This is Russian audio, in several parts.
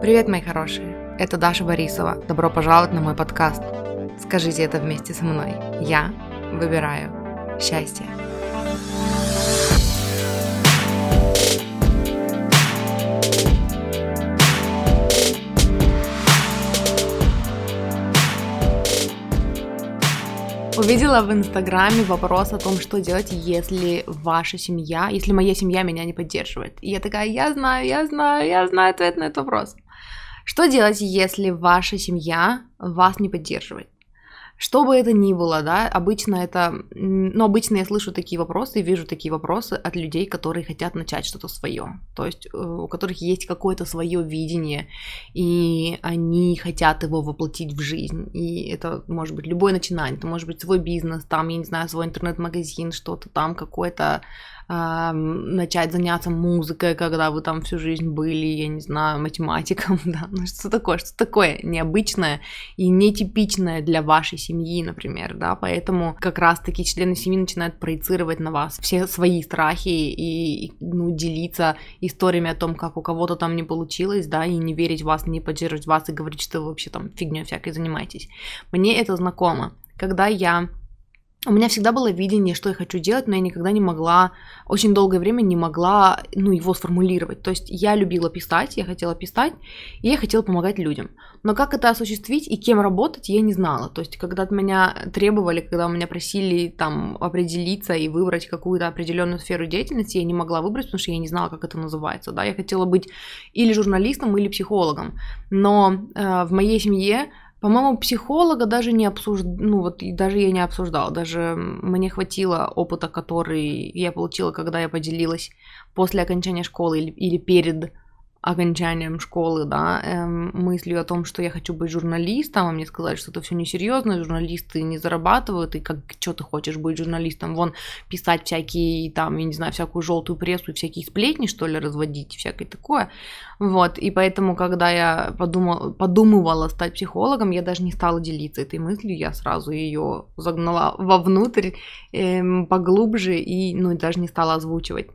Привет, мои хорошие! Это Даша Борисова. Добро пожаловать на мой подкаст. Скажите это вместе со мной. Я выбираю счастье. Увидела в Инстаграме вопрос о том, что делать, если ваша семья, если моя семья меня не поддерживает. И я такая, я знаю, я знаю, я знаю ответ на этот вопрос. Что делать, если ваша семья вас не поддерживает? Что бы это ни было, да, обычно это, ну, обычно я слышу такие вопросы и вижу такие вопросы от людей, которые хотят начать что-то свое, то есть э, у которых есть какое-то свое видение, и они хотят его воплотить в жизнь, и это может быть любое начинание, это может быть свой бизнес, там, я не знаю, свой интернет-магазин, что-то там, какое-то начать заняться музыкой, когда вы там всю жизнь были, я не знаю, математиком, да, ну что такое, что такое необычное и нетипичное для вашей семьи, например, да, поэтому как раз-таки члены семьи начинают проецировать на вас все свои страхи и, ну, делиться историями о том, как у кого-то там не получилось, да, и не верить в вас, не поддерживать вас и говорить, что вы вообще там фигней всякой занимаетесь. Мне это знакомо. Когда я у меня всегда было видение, что я хочу делать, но я никогда не могла, очень долгое время не могла, ну, его сформулировать. То есть я любила писать, я хотела писать, и я хотела помогать людям. Но как это осуществить и кем работать, я не знала. То есть когда от меня требовали, когда у меня просили там определиться и выбрать какую-то определенную сферу деятельности, я не могла выбрать, потому что я не знала, как это называется. Да, я хотела быть или журналистом, или психологом. Но э, в моей семье по-моему, психолога даже не обсуждал, ну вот даже я не обсуждала, даже мне хватило опыта, который я получила, когда я поделилась после окончания школы или, или перед окончанием школы, да, эм, мыслью о том, что я хочу быть журналистом, а мне сказали, что это все несерьезно, журналисты не зарабатывают, и как что ты хочешь быть журналистом, вон писать всякие, там, я не знаю, всякую желтую прессу всякие сплетни, что ли, разводить, всякое такое, вот, и поэтому, когда я подумала, подумывала стать психологом, я даже не стала делиться этой мыслью, я сразу ее загнала вовнутрь эм, поглубже и, ну, даже не стала озвучивать.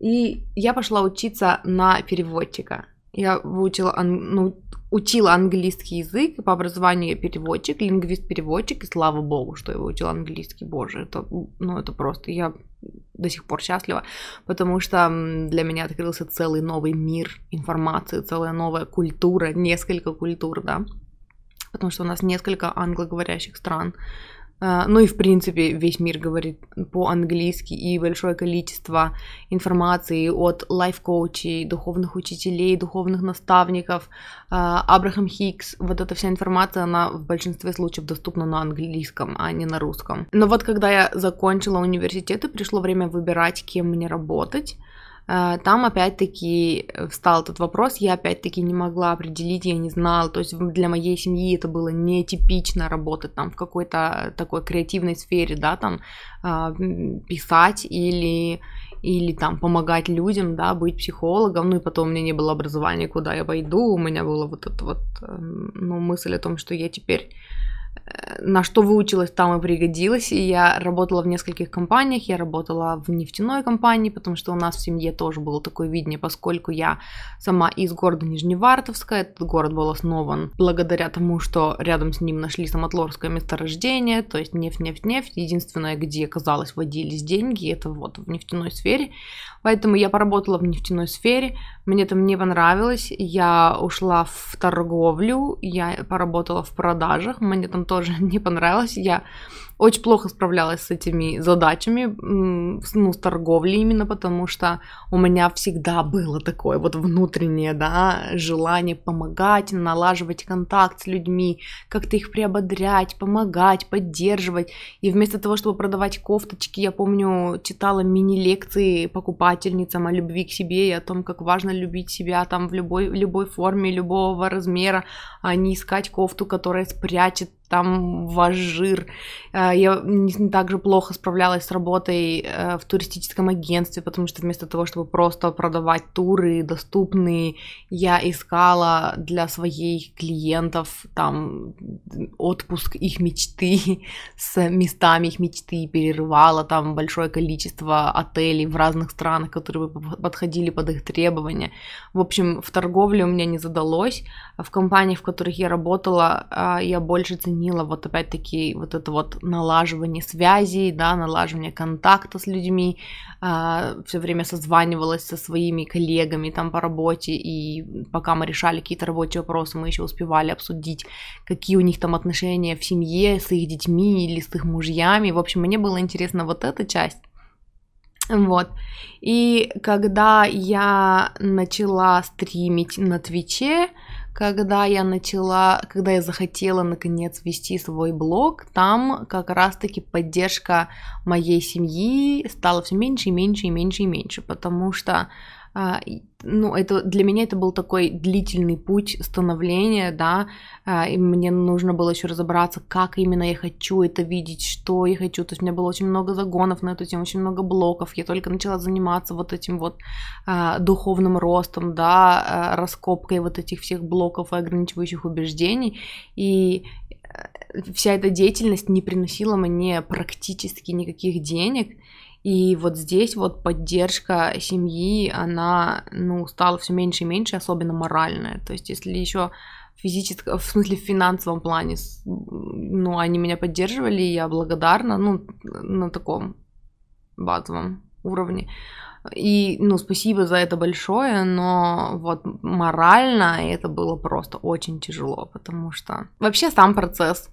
И я пошла учиться на переводчика. Я выучила, ну, учила английский язык, по образованию я переводчик, лингвист-переводчик, и слава богу, что я выучила английский, боже, это, ну, это просто, я до сих пор счастлива, потому что для меня открылся целый новый мир информации, целая новая культура, несколько культур, да, потому что у нас несколько англоговорящих стран, ну и в принципе весь мир говорит по-английски и большое количество информации от лайф-коучей, духовных учителей, духовных наставников, а, Абрахам Хикс, вот эта вся информация, она в большинстве случаев доступна на английском, а не на русском. Но вот когда я закончила университет и пришло время выбирать, кем мне работать, там опять-таки э, встал этот вопрос, я опять-таки не могла определить, я не знала, то есть для моей семьи это было нетипично работать там в какой-то такой креативной сфере, да, там а, писать или или там помогать людям, да, быть психологом, ну и потом у меня не было образования, куда я пойду, у меня была вот эта вот, эм, ну, мысль о том, что я теперь на что выучилась, там и пригодилась. И я работала в нескольких компаниях. Я работала в нефтяной компании, потому что у нас в семье тоже было такое видение, поскольку я сама из города Нижневартовска. Этот город был основан благодаря тому, что рядом с ним нашли самотлорское месторождение, то есть нефть, нефть, нефть. Единственное, где, казалось, водились деньги, это вот в нефтяной сфере. Поэтому я поработала в нефтяной сфере, мне там не понравилось, я ушла в торговлю, я поработала в продажах, мне там тоже не понравилось, я очень плохо справлялась с этими задачами, ну, с торговлей именно, потому что у меня всегда было такое вот внутреннее, да, желание помогать, налаживать контакт с людьми, как-то их приободрять, помогать, поддерживать. И вместо того, чтобы продавать кофточки, я помню, читала мини-лекции покупательницам о любви к себе и о том, как важно любить себя там в любой, любой форме, любого размера, а не искать кофту, которая спрячет там ваш жир. А, я не так же плохо справлялась с работой э, в туристическом агентстве, потому что вместо того, чтобы просто продавать туры доступные, я искала для своих клиентов там отпуск их мечты с местами их мечты, перерывала там большое количество отелей в разных странах, которые подходили под их требования. В общем, в торговле у меня не задалось. В компаниях, в которых я работала, а, я больше ценила вот опять-таки вот это вот налаживание связей, да, налаживание контакта с людьми, э, все время созванивалась со своими коллегами там по работе, и пока мы решали какие-то рабочие вопросы, мы еще успевали обсудить, какие у них там отношения в семье с их детьми или с их мужьями. В общем, мне было интересно вот эта часть. Вот. И когда я начала стримить на Твиче, когда я начала, когда я захотела наконец вести свой блог, там как раз-таки поддержка моей семьи стала все меньше и меньше и меньше и меньше, потому что ну, это для меня это был такой длительный путь становления, да, а, и мне нужно было еще разобраться, как именно я хочу это видеть, что я хочу. То есть у меня было очень много загонов на эту тему, очень много блоков. Я только начала заниматься вот этим вот а, духовным ростом, да, а, раскопкой вот этих всех блоков и ограничивающих убеждений. И э, вся эта деятельность не приносила мне практически никаких денег. И вот здесь вот поддержка семьи, она, ну, стала все меньше и меньше, особенно моральная. То есть, если еще физическом, в смысле в финансовом плане, ну, они меня поддерживали, и я благодарна, ну, на таком базовом уровне. И, ну, спасибо за это большое, но вот морально это было просто очень тяжело, потому что вообще сам процесс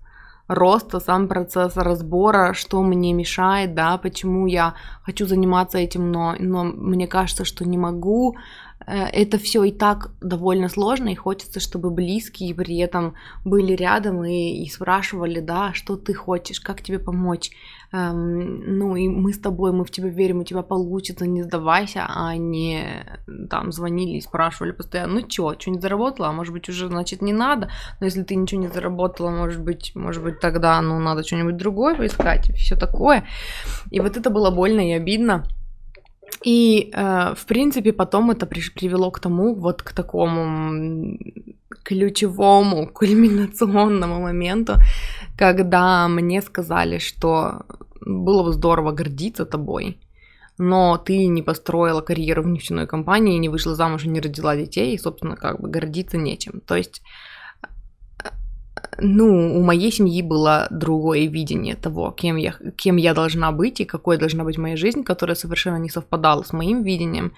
роста, сам процесс разбора, что мне мешает, да, почему я хочу заниматься этим, но, но мне кажется, что не могу, это все и так довольно сложно, и хочется, чтобы близкие при этом были рядом и, и спрашивали, да, что ты хочешь, как тебе помочь. Эм, ну и мы с тобой, мы в тебя верим, у тебя получится, не сдавайся, а не там звонили и спрашивали постоянно, ну чё, что не заработала, может быть уже, значит, не надо, но если ты ничего не заработала, может быть, может быть тогда, ну, надо что-нибудь другое поискать, все такое. И вот это было больно и обидно. И, э, в принципе, потом это привело к тому, вот к такому ключевому, кульминационному моменту, когда мне сказали, что было бы здорово гордиться тобой, но ты не построила карьеру в нефтяной компании, не вышла замуж и не родила детей, и, собственно, как бы гордиться нечем. То есть ну, у моей семьи было другое видение того, кем я, кем я должна быть и какой должна быть моя жизнь, которая совершенно не совпадала с моим видением.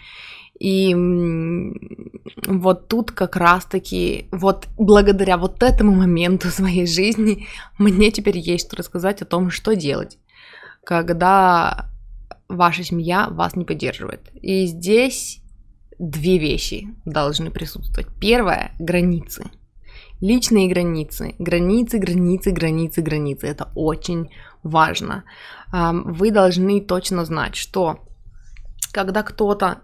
И вот тут как раз-таки, вот благодаря вот этому моменту своей жизни, мне теперь есть что рассказать о том, что делать, когда ваша семья вас не поддерживает. И здесь две вещи должны присутствовать. Первое – границы – Личные границы. Границы, границы, границы, границы. Это очень важно. Вы должны точно знать, что когда кто-то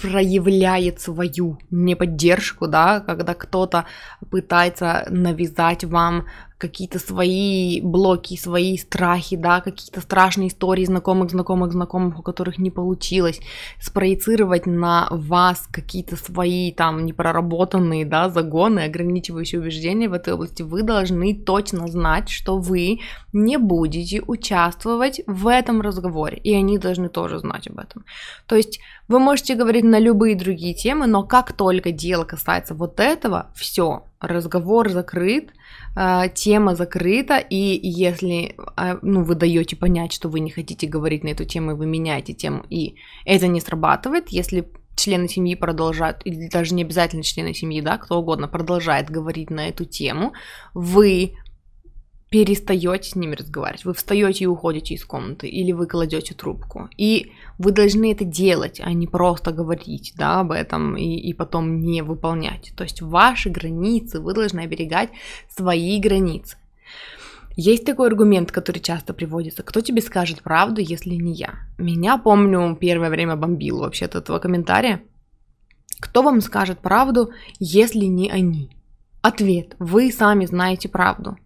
проявляет свою неподдержку, да, когда кто-то пытается навязать вам какие-то свои блоки, свои страхи, да, какие-то страшные истории знакомых, знакомых, знакомых, у которых не получилось, спроецировать на вас какие-то свои там непроработанные, да, загоны, ограничивающие убеждения в этой области, вы должны точно знать, что вы не будете участвовать в этом разговоре, и они должны тоже знать об этом. То есть вы можете говорить на любые другие темы, но как только дело касается вот этого, все, разговор закрыт, а, тема закрыта, и если а, ну, вы даете понять, что вы не хотите говорить на эту тему, и вы меняете тему, и это не срабатывает, если члены семьи продолжают, или даже не обязательно члены семьи, да, кто угодно продолжает говорить на эту тему, вы перестаете с ними разговаривать. Вы встаете и уходите из комнаты, или вы кладете трубку. И вы должны это делать, а не просто говорить да, об этом и, и потом не выполнять. То есть ваши границы, вы должны оберегать свои границы. Есть такой аргумент, который часто приводится. Кто тебе скажет правду, если не я? Меня, помню, первое время бомбил вообще от этого комментария. Кто вам скажет правду, если не они? Ответ. Вы сами знаете правду.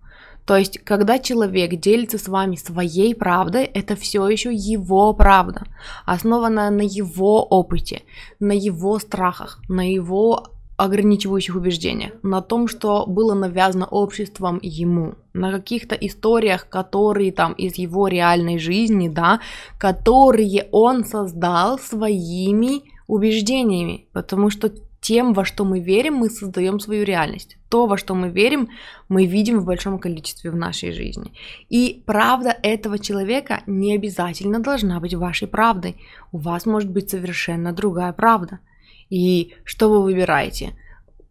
То есть, когда человек делится с вами своей правдой, это все еще его правда, основанная на его опыте, на его страхах, на его ограничивающих убеждениях, на том, что было навязано обществом ему, на каких-то историях, которые там из его реальной жизни, да, которые он создал своими убеждениями, потому что тем, во что мы верим, мы создаем свою реальность. То, во что мы верим, мы видим в большом количестве в нашей жизни. И правда этого человека не обязательно должна быть вашей правдой. У вас может быть совершенно другая правда. И что вы выбираете?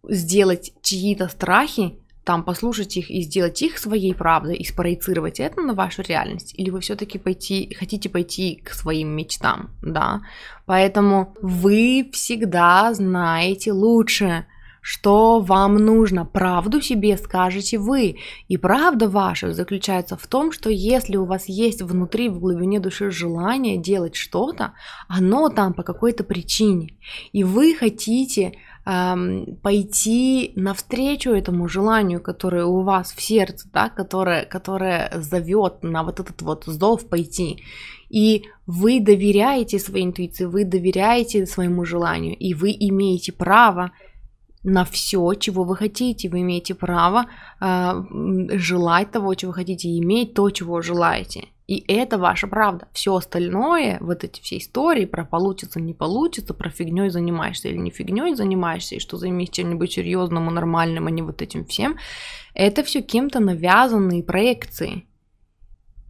Сделать чьи-то страхи, там послушать их и сделать их своей правдой и спроецировать это на вашу реальность, или вы все-таки пойти, хотите пойти к своим мечтам, да? Поэтому вы всегда знаете лучше, что вам нужно. Правду себе скажете вы. И правда ваша заключается в том, что если у вас есть внутри, в глубине души желание делать что-то, оно там по какой-то причине. И вы хотите пойти навстречу этому желанию, которое у вас в сердце, да, которое, которое зовет на вот этот вот зов пойти. И вы доверяете своей интуиции, вы доверяете своему желанию, и вы имеете право на все, чего вы хотите. Вы имеете право э, желать того, чего хотите, и иметь то, чего желаете. И это ваша правда. Все остальное, вот эти все истории про получится, не получится, про фигней занимаешься или не фигней занимаешься, и что займись чем-нибудь серьезным и нормальным, а не вот этим всем, это все кем-то навязанные проекции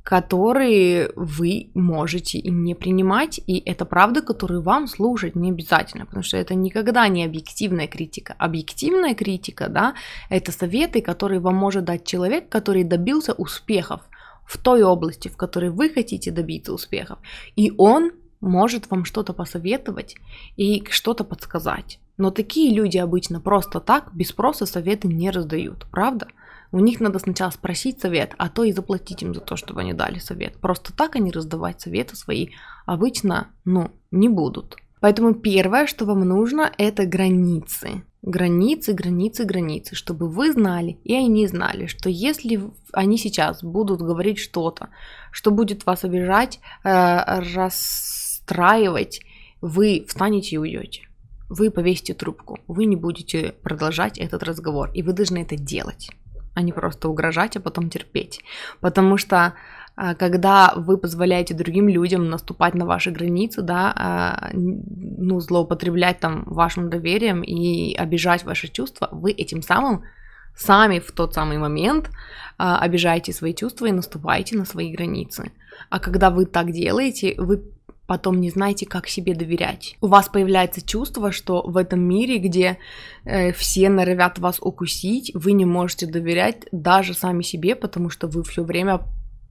которые вы можете и не принимать, и это правда, которую вам слушать не обязательно, потому что это никогда не объективная критика. Объективная критика, да, это советы, которые вам может дать человек, который добился успехов в той области, в которой вы хотите добиться успехов, и он может вам что-то посоветовать и что-то подсказать. Но такие люди обычно просто так, без спроса советы не раздают, правда? У них надо сначала спросить совет, а то и заплатить им за то, чтобы они дали совет. Просто так они раздавать советы свои обычно, ну, не будут. Поэтому первое, что вам нужно, это границы. Границы, границы, границы, чтобы вы знали, и они знали, что если они сейчас будут говорить что-то, что будет вас обижать, э, расстраивать, вы встанете и уйдете. Вы повесите трубку, вы не будете продолжать этот разговор, и вы должны это делать а не просто угрожать, а потом терпеть. Потому что а, когда вы позволяете другим людям наступать на ваши границы, да, а, ну, злоупотреблять там вашим доверием и обижать ваши чувства, вы этим самым сами в тот самый момент а, обижаете свои чувства и наступаете на свои границы. А когда вы так делаете, вы потом не знаете, как себе доверять. У вас появляется чувство, что в этом мире, где э, все норовят вас укусить, вы не можете доверять даже сами себе, потому что вы все время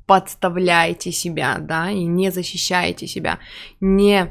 подставляете себя, да, и не защищаете себя, не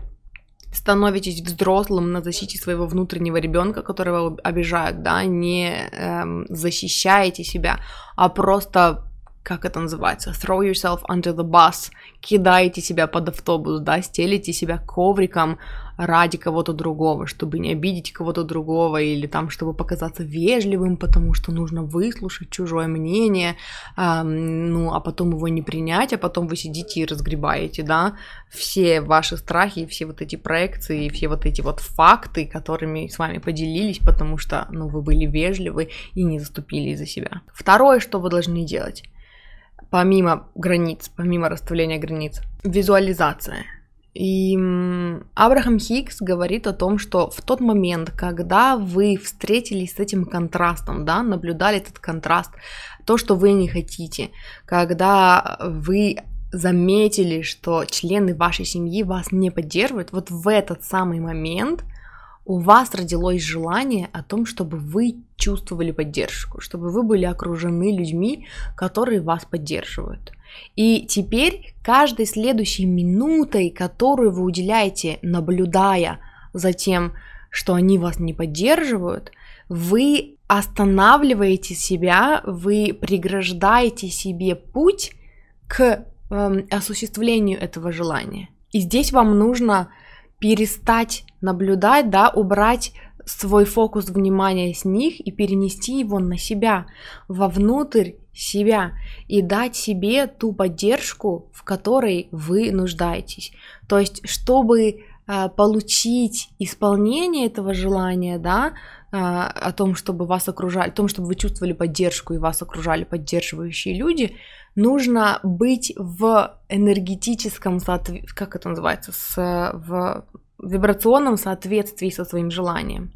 становитесь взрослым на защите своего внутреннего ребенка, которого обижают, да, не эм, защищаете себя, а просто как это называется, throw yourself under the bus, кидаете себя под автобус, да, стелите себя ковриком ради кого-то другого, чтобы не обидеть кого-то другого или там, чтобы показаться вежливым, потому что нужно выслушать чужое мнение, эм, ну, а потом его не принять, а потом вы сидите и разгребаете, да, все ваши страхи, все вот эти проекции, все вот эти вот факты, которыми с вами поделились, потому что, ну, вы были вежливы и не заступили за себя. Второе, что вы должны делать, помимо границ, помимо расставления границ. Визуализация. И Абрахам Хикс говорит о том, что в тот момент, когда вы встретились с этим контрастом, да, наблюдали этот контраст, то, что вы не хотите, когда вы заметили, что члены вашей семьи вас не поддерживают, вот в этот самый момент – у вас родилось желание о том, чтобы вы чувствовали поддержку, чтобы вы были окружены людьми, которые вас поддерживают. И теперь каждой следующей минутой, которую вы уделяете, наблюдая за тем, что они вас не поддерживают, вы останавливаете себя, вы преграждаете себе путь к э, осуществлению этого желания. И здесь вам нужно перестать наблюдать, да, убрать свой фокус внимания с них и перенести его на себя, вовнутрь себя и дать себе ту поддержку, в которой вы нуждаетесь. То есть, чтобы э, получить исполнение этого желания, да, э, о том, чтобы вас окружали, о том, чтобы вы чувствовали поддержку и вас окружали поддерживающие люди, нужно быть в энергетическом как это называется, с, в вибрационном соответствии со своим желанием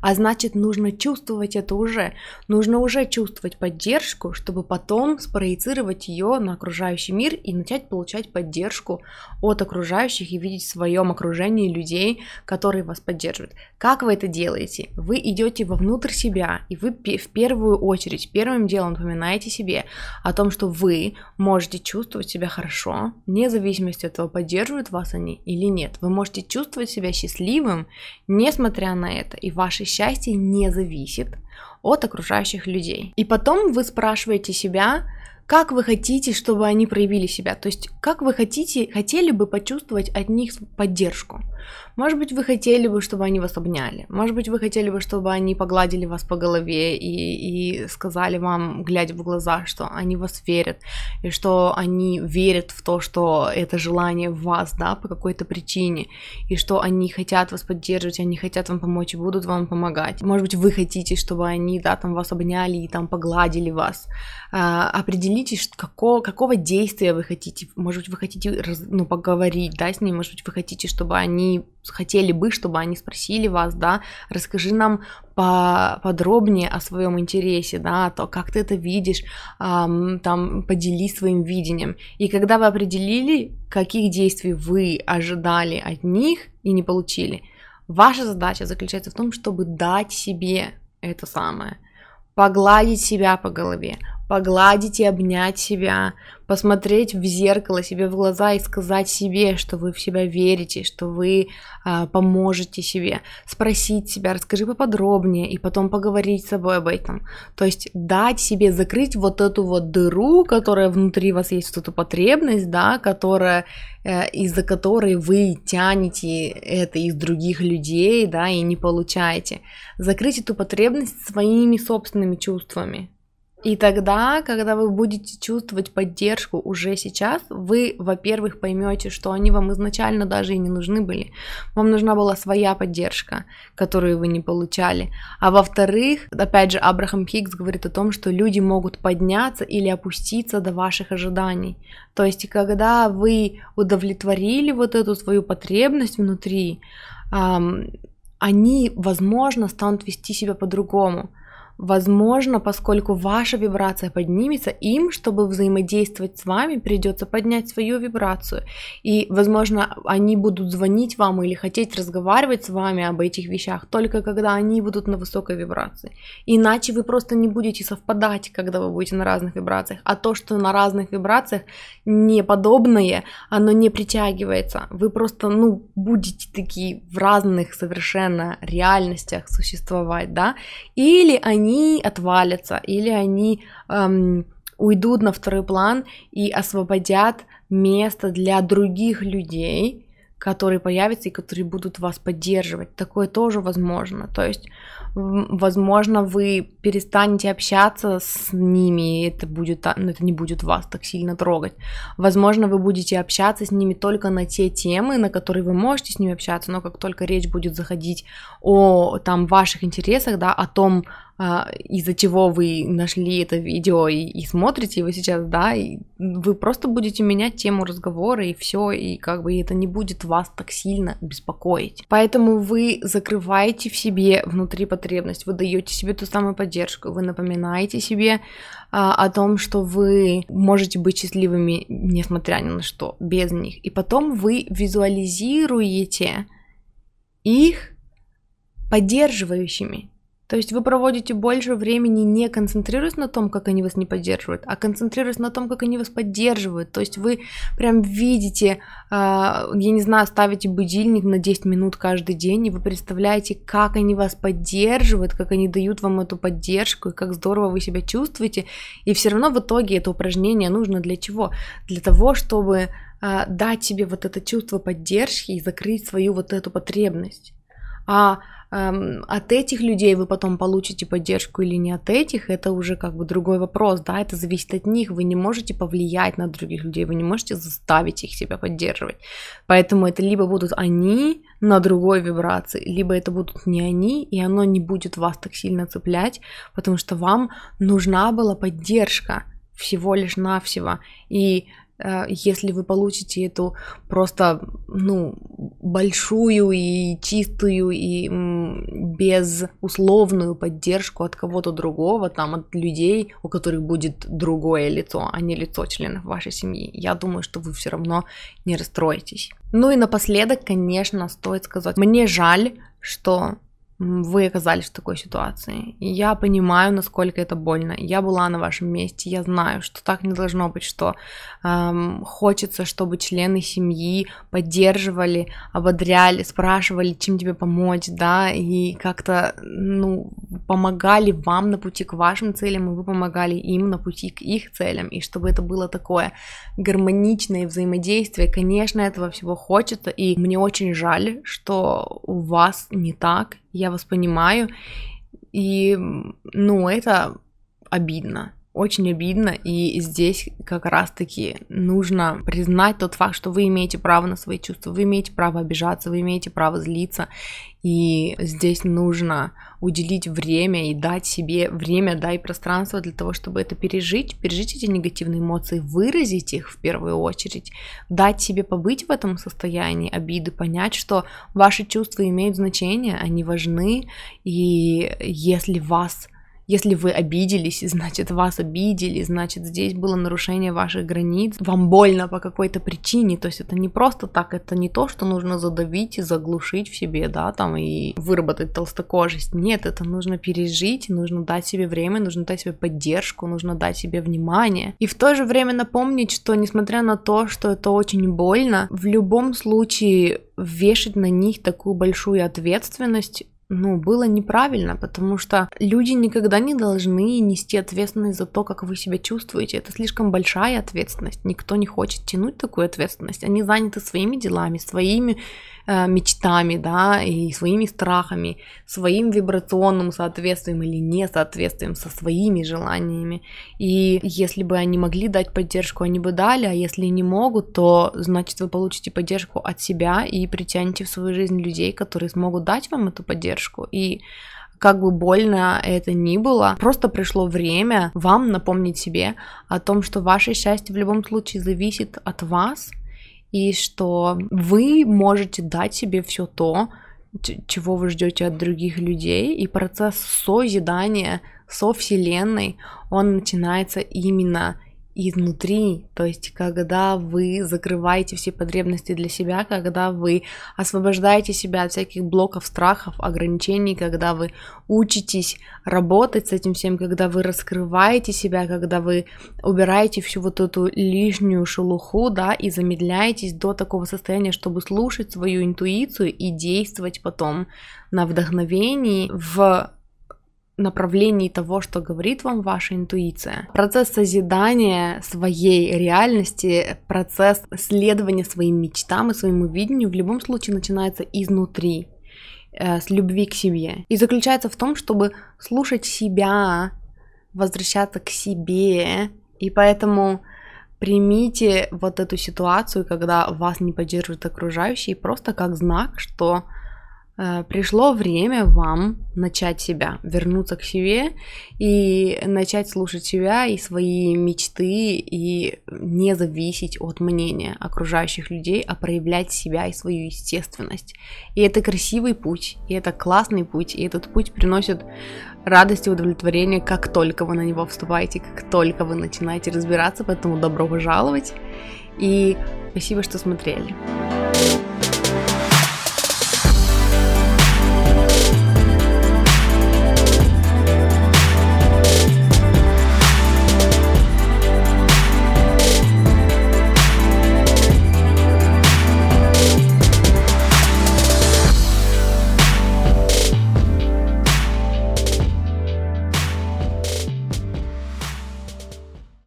а значит нужно чувствовать это уже, нужно уже чувствовать поддержку, чтобы потом спроецировать ее на окружающий мир и начать получать поддержку от окружающих и видеть в своем окружении людей, которые вас поддерживают. Как вы это делаете? Вы идете вовнутрь себя, и вы в первую очередь, первым делом напоминаете себе о том, что вы можете чувствовать себя хорошо, вне зависимости от того, поддерживают вас они или нет. Вы можете чувствовать себя счастливым, несмотря на это, и ваши счастье не зависит от окружающих людей. И потом вы спрашиваете себя, как вы хотите, чтобы они проявили себя, то есть как вы хотите, хотели бы почувствовать от них поддержку. Может быть, вы хотели бы, чтобы они вас обняли. Может быть, вы хотели бы, чтобы они погладили вас по голове и, и сказали вам, глядя в глаза, что они вас верят, и что они верят в то, что это желание в вас, да, по какой-то причине, и что они хотят вас поддерживать, они хотят вам помочь и будут вам помогать. Может быть, вы хотите, чтобы они, да, там вас обняли и там погладили вас. А, определитесь, какого, какого действия вы хотите. Может быть, вы хотите, ну, поговорить, да, с ними, может быть, вы хотите, чтобы они хотели бы, чтобы они спросили вас, да, расскажи нам подробнее о своем интересе, да, то, как ты это видишь, там, поделись своим видением. И когда вы определили, каких действий вы ожидали от них и не получили, ваша задача заключается в том, чтобы дать себе это самое, погладить себя по голове, погладить и обнять себя, посмотреть в зеркало себе в глаза и сказать себе, что вы в себя верите, что вы а, поможете себе, спросить себя, расскажи поподробнее и потом поговорить с собой об этом. То есть дать себе закрыть вот эту вот дыру, которая внутри вас есть, вот эту потребность, да, которая э, из-за которой вы тянете это из других людей, да, и не получаете. Закрыть эту потребность своими собственными чувствами. И тогда, когда вы будете чувствовать поддержку уже сейчас, вы, во-первых, поймете, что они вам изначально даже и не нужны были. Вам нужна была своя поддержка, которую вы не получали. А во-вторых, опять же, Абрахам Хиггс говорит о том, что люди могут подняться или опуститься до ваших ожиданий. То есть, когда вы удовлетворили вот эту свою потребность внутри, они, возможно, станут вести себя по-другому. Возможно, поскольку ваша вибрация поднимется, им, чтобы взаимодействовать с вами, придется поднять свою вибрацию. И, возможно, они будут звонить вам или хотеть разговаривать с вами об этих вещах только когда они будут на высокой вибрации. Иначе вы просто не будете совпадать, когда вы будете на разных вибрациях. А то, что на разных вибрациях неподобное, оно не притягивается. Вы просто, ну, будете такие в разных совершенно реальностях существовать, да? Или они они отвалятся или они эм, уйдут на второй план и освободят место для других людей, которые появятся и которые будут вас поддерживать. Такое тоже возможно. То есть, возможно, вы перестанете общаться с ними, и это, будет, ну, это не будет вас так сильно трогать. Возможно, вы будете общаться с ними только на те темы, на которые вы можете с ними общаться, но как только речь будет заходить о там, ваших интересах, да, о том, а, из-за чего вы нашли это видео и, и смотрите его сейчас, да, и вы просто будете менять тему разговора и все, и как бы это не будет вас так сильно беспокоить. Поэтому вы закрываете в себе внутри потребность, вы даете себе ту самую поддержку, вы напоминаете себе а, о том, что вы можете быть счастливыми, несмотря ни на что, без них. И потом вы визуализируете их поддерживающими, то есть вы проводите больше времени не концентрируясь на том, как они вас не поддерживают, а концентрируясь на том, как они вас поддерживают. То есть вы прям видите, э, я не знаю, ставите будильник на 10 минут каждый день, и вы представляете, как они вас поддерживают, как они дают вам эту поддержку, и как здорово вы себя чувствуете. И все равно в итоге это упражнение нужно для чего? Для того, чтобы э, дать себе вот это чувство поддержки и закрыть свою вот эту потребность. А от этих людей вы потом получите поддержку или не от этих, это уже как бы другой вопрос, да, это зависит от них, вы не можете повлиять на других людей, вы не можете заставить их себя поддерживать, поэтому это либо будут они на другой вибрации, либо это будут не они, и оно не будет вас так сильно цеплять, потому что вам нужна была поддержка, всего лишь навсего. И если вы получите эту просто, ну, большую и чистую и безусловную поддержку от кого-то другого, там, от людей, у которых будет другое лицо, а не лицо членов вашей семьи, я думаю, что вы все равно не расстроитесь. Ну и напоследок, конечно, стоит сказать, мне жаль, что вы оказались в такой ситуации. Я понимаю, насколько это больно. Я была на вашем месте, я знаю, что так не должно быть, что эм, хочется, чтобы члены семьи поддерживали, ободряли, спрашивали, чем тебе помочь, да, и как-то, ну, помогали вам на пути к вашим целям, и вы помогали им на пути к их целям, и чтобы это было такое гармоничное взаимодействие, конечно, этого всего хочется, и мне очень жаль, что у вас не так, я вас понимаю. И, ну, это обидно очень обидно, и здесь как раз-таки нужно признать тот факт, что вы имеете право на свои чувства, вы имеете право обижаться, вы имеете право злиться, и здесь нужно уделить время и дать себе время, да, и пространство для того, чтобы это пережить, пережить эти негативные эмоции, выразить их в первую очередь, дать себе побыть в этом состоянии обиды, понять, что ваши чувства имеют значение, они важны, и если вас если вы обиделись, значит вас обидели, значит здесь было нарушение ваших границ, вам больно по какой-то причине, то есть это не просто так, это не то, что нужно задавить и заглушить в себе, да, там и выработать толстокожесть, нет, это нужно пережить, нужно дать себе время, нужно дать себе поддержку, нужно дать себе внимание. И в то же время напомнить, что несмотря на то, что это очень больно, в любом случае вешать на них такую большую ответственность ну, было неправильно, потому что люди никогда не должны нести ответственность за то, как вы себя чувствуете. Это слишком большая ответственность. Никто не хочет тянуть такую ответственность. Они заняты своими делами, своими мечтами, да, и своими страхами, своим вибрационным соответствием или несоответствием со своими желаниями. И если бы они могли дать поддержку, они бы дали, а если не могут, то значит вы получите поддержку от себя и притянете в свою жизнь людей, которые смогут дать вам эту поддержку. И как бы больно это ни было, просто пришло время вам напомнить себе о том, что ваше счастье в любом случае зависит от вас, и что вы можете дать себе все то, чего вы ждете от других людей, и процесс созидания со Вселенной, он начинается именно изнутри, то есть когда вы закрываете все потребности для себя, когда вы освобождаете себя от всяких блоков, страхов, ограничений, когда вы учитесь работать с этим всем, когда вы раскрываете себя, когда вы убираете всю вот эту лишнюю шелуху, да, и замедляетесь до такого состояния, чтобы слушать свою интуицию и действовать потом на вдохновении в направлении того, что говорит вам ваша интуиция. Процесс созидания своей реальности, процесс следования своим мечтам и своему видению в любом случае начинается изнутри, э, с любви к себе. И заключается в том, чтобы слушать себя, возвращаться к себе. И поэтому примите вот эту ситуацию, когда вас не поддерживают окружающие, просто как знак, что пришло время вам начать себя, вернуться к себе и начать слушать себя и свои мечты и не зависеть от мнения окружающих людей, а проявлять себя и свою естественность. И это красивый путь, и это классный путь, и этот путь приносит радость и удовлетворение, как только вы на него вступаете, как только вы начинаете разбираться, поэтому добро пожаловать и спасибо, что смотрели.